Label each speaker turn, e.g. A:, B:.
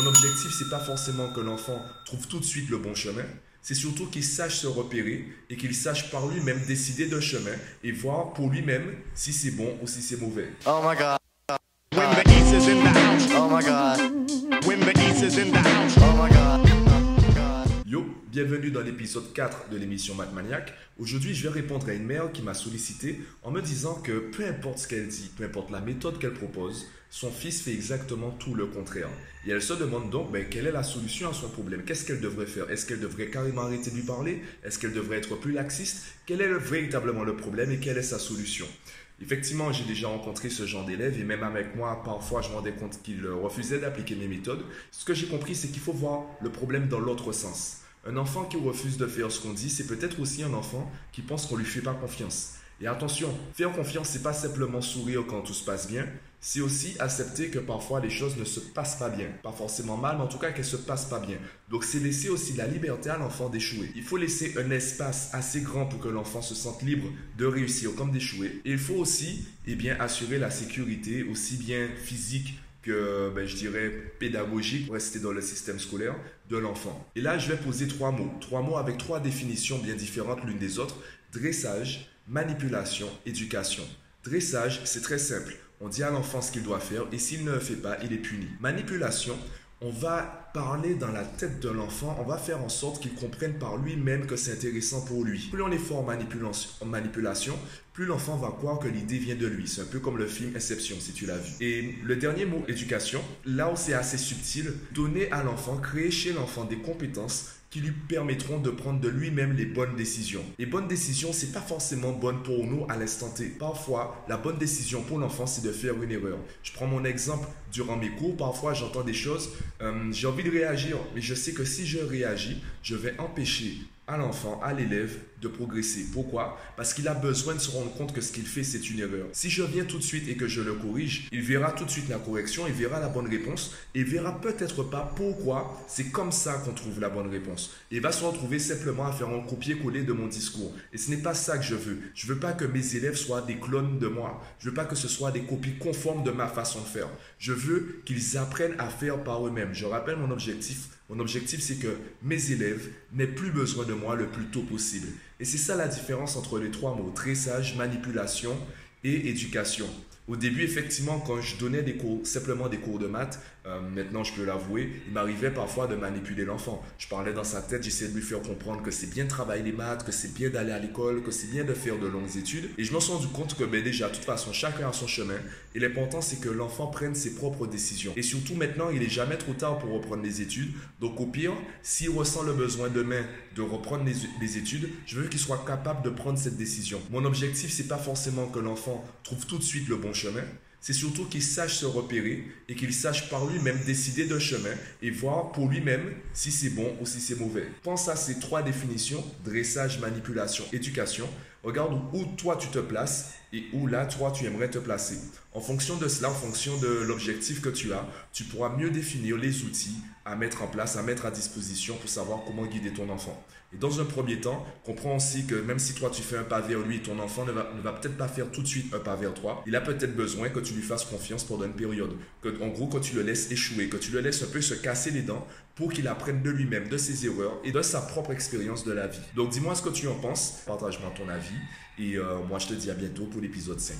A: Mon objectif, c'est pas forcément que l'enfant trouve tout de suite le bon chemin, c'est surtout qu'il sache se repérer et qu'il sache par lui-même décider d'un chemin et voir pour lui-même si c'est bon ou si c'est mauvais.
B: Oh my god.
C: When the East is in the house.
B: Oh my god.
C: When the East is in the house.
A: Bienvenue dans l'épisode 4 de l'émission Mathmaniac. Aujourd'hui, je vais répondre à une mère qui m'a sollicité en me disant que peu importe ce qu'elle dit, peu importe la méthode qu'elle propose, son fils fait exactement tout le contraire. Et elle se demande donc ben, quelle est la solution à son problème? Qu'est-ce qu'elle devrait faire? Est-ce qu'elle devrait carrément arrêter de lui parler? Est-ce qu'elle devrait être plus laxiste? Quel est véritablement le problème et quelle est sa solution? Effectivement, j'ai déjà rencontré ce genre d'élèves et même avec moi, parfois, je me rendais compte qu'ils refusaient d'appliquer mes méthodes. Ce que j'ai compris, c'est qu'il faut voir le problème dans l'autre sens. Un enfant qui refuse de faire ce qu'on dit, c'est peut-être aussi un enfant qui pense qu'on lui fait pas confiance. Et attention, faire confiance, c'est pas simplement sourire quand tout se passe bien, c'est aussi accepter que parfois les choses ne se passent pas bien. Pas forcément mal, mais en tout cas qu'elles se passent pas bien. Donc c'est laisser aussi la liberté à l'enfant d'échouer. Il faut laisser un espace assez grand pour que l'enfant se sente libre de réussir comme d'échouer. Et il faut aussi, eh bien, assurer la sécurité, aussi bien physique que ben, je dirais pédagogique rester dans le système scolaire de l'enfant. Et là, je vais poser trois mots. Trois mots avec trois définitions bien différentes l'une des autres. Dressage, manipulation, éducation. Dressage, c'est très simple. On dit à l'enfant ce qu'il doit faire et s'il ne le fait pas, il est puni. Manipulation, on va parler dans la tête de l'enfant, on va faire en sorte qu'il comprenne par lui-même que c'est intéressant pour lui. Plus on est fort en manipulation, plus l'enfant va croire que l'idée vient de lui. C'est un peu comme le film Inception, si tu l'as vu. Et le dernier mot, éducation, là où c'est assez subtil, donner à l'enfant, créer chez l'enfant des compétences qui lui permettront de prendre de lui-même les bonnes décisions. Les bonnes décisions, c'est pas forcément bonne pour nous à l'instant T. Parfois, la bonne décision pour l'enfant, c'est de faire une erreur. Je prends mon exemple durant mes cours. Parfois, j'entends des choses, euh, j'ai envie de réagir, mais je sais que si je réagis, je vais empêcher à l'enfant, à l'élève de progresser. Pourquoi? Parce qu'il a besoin de se rendre compte que ce qu'il fait, c'est une erreur. Si je viens tout de suite et que je le corrige, il verra tout de suite la correction, il verra la bonne réponse et verra peut-être pas pourquoi c'est comme ça qu'on trouve la bonne réponse. il va se retrouver simplement à faire un copier-coller de mon discours. Et ce n'est pas ça que je veux. Je veux pas que mes élèves soient des clones de moi. Je veux pas que ce soit des copies conformes de ma façon de faire. Je veux qu'ils apprennent à faire par eux-mêmes. Je rappelle mon objectif mon objectif, c'est que mes élèves n'aient plus besoin de moi le plus tôt possible. Et c'est ça la différence entre les trois mots, tressage, manipulation et éducation. Au début, effectivement, quand je donnais simplement des cours de maths, euh, maintenant je peux l'avouer, il m'arrivait parfois de manipuler l'enfant. Je parlais dans sa tête, j'essayais de lui faire comprendre que c'est bien de travailler les maths, que c'est bien d'aller à l'école, que c'est bien de faire de longues études. Et je me suis rendu compte que ben, déjà, de toute façon, chacun a son chemin. Et l'important, c'est que l'enfant prenne ses propres décisions. Et surtout, maintenant, il n'est jamais trop tard pour reprendre les études. Donc au pire, s'il ressent le besoin demain de reprendre les, les études, je veux qu'il soit capable de prendre cette décision. Mon objectif, c'est pas forcément que l'enfant trouve tout de suite le bon chemin, c'est surtout qu'il sache se repérer et qu'il sache par lui-même décider d'un chemin et voir pour lui-même si c'est bon ou si c'est mauvais. Pense à ces trois définitions, dressage, manipulation, éducation. Regarde où toi tu te places et où là toi tu aimerais te placer. En fonction de cela, en fonction de l'objectif que tu as, tu pourras mieux définir les outils à mettre en place, à mettre à disposition pour savoir comment guider ton enfant. Et dans un premier temps, comprends aussi que même si toi tu fais un pas vers lui, ton enfant ne va, peut-être pas faire tout de suite un pas vers toi. Il a peut-être besoin que tu lui fasses confiance pendant une période. Que, en gros, que tu le laisses échouer, que tu le laisses un peu se casser les dents pour qu'il apprenne de lui-même, de ses erreurs et de sa propre expérience de la vie. Donc dis-moi ce que tu en penses, partage-moi ton avis et euh, moi je te dis à bientôt pour l'épisode 5.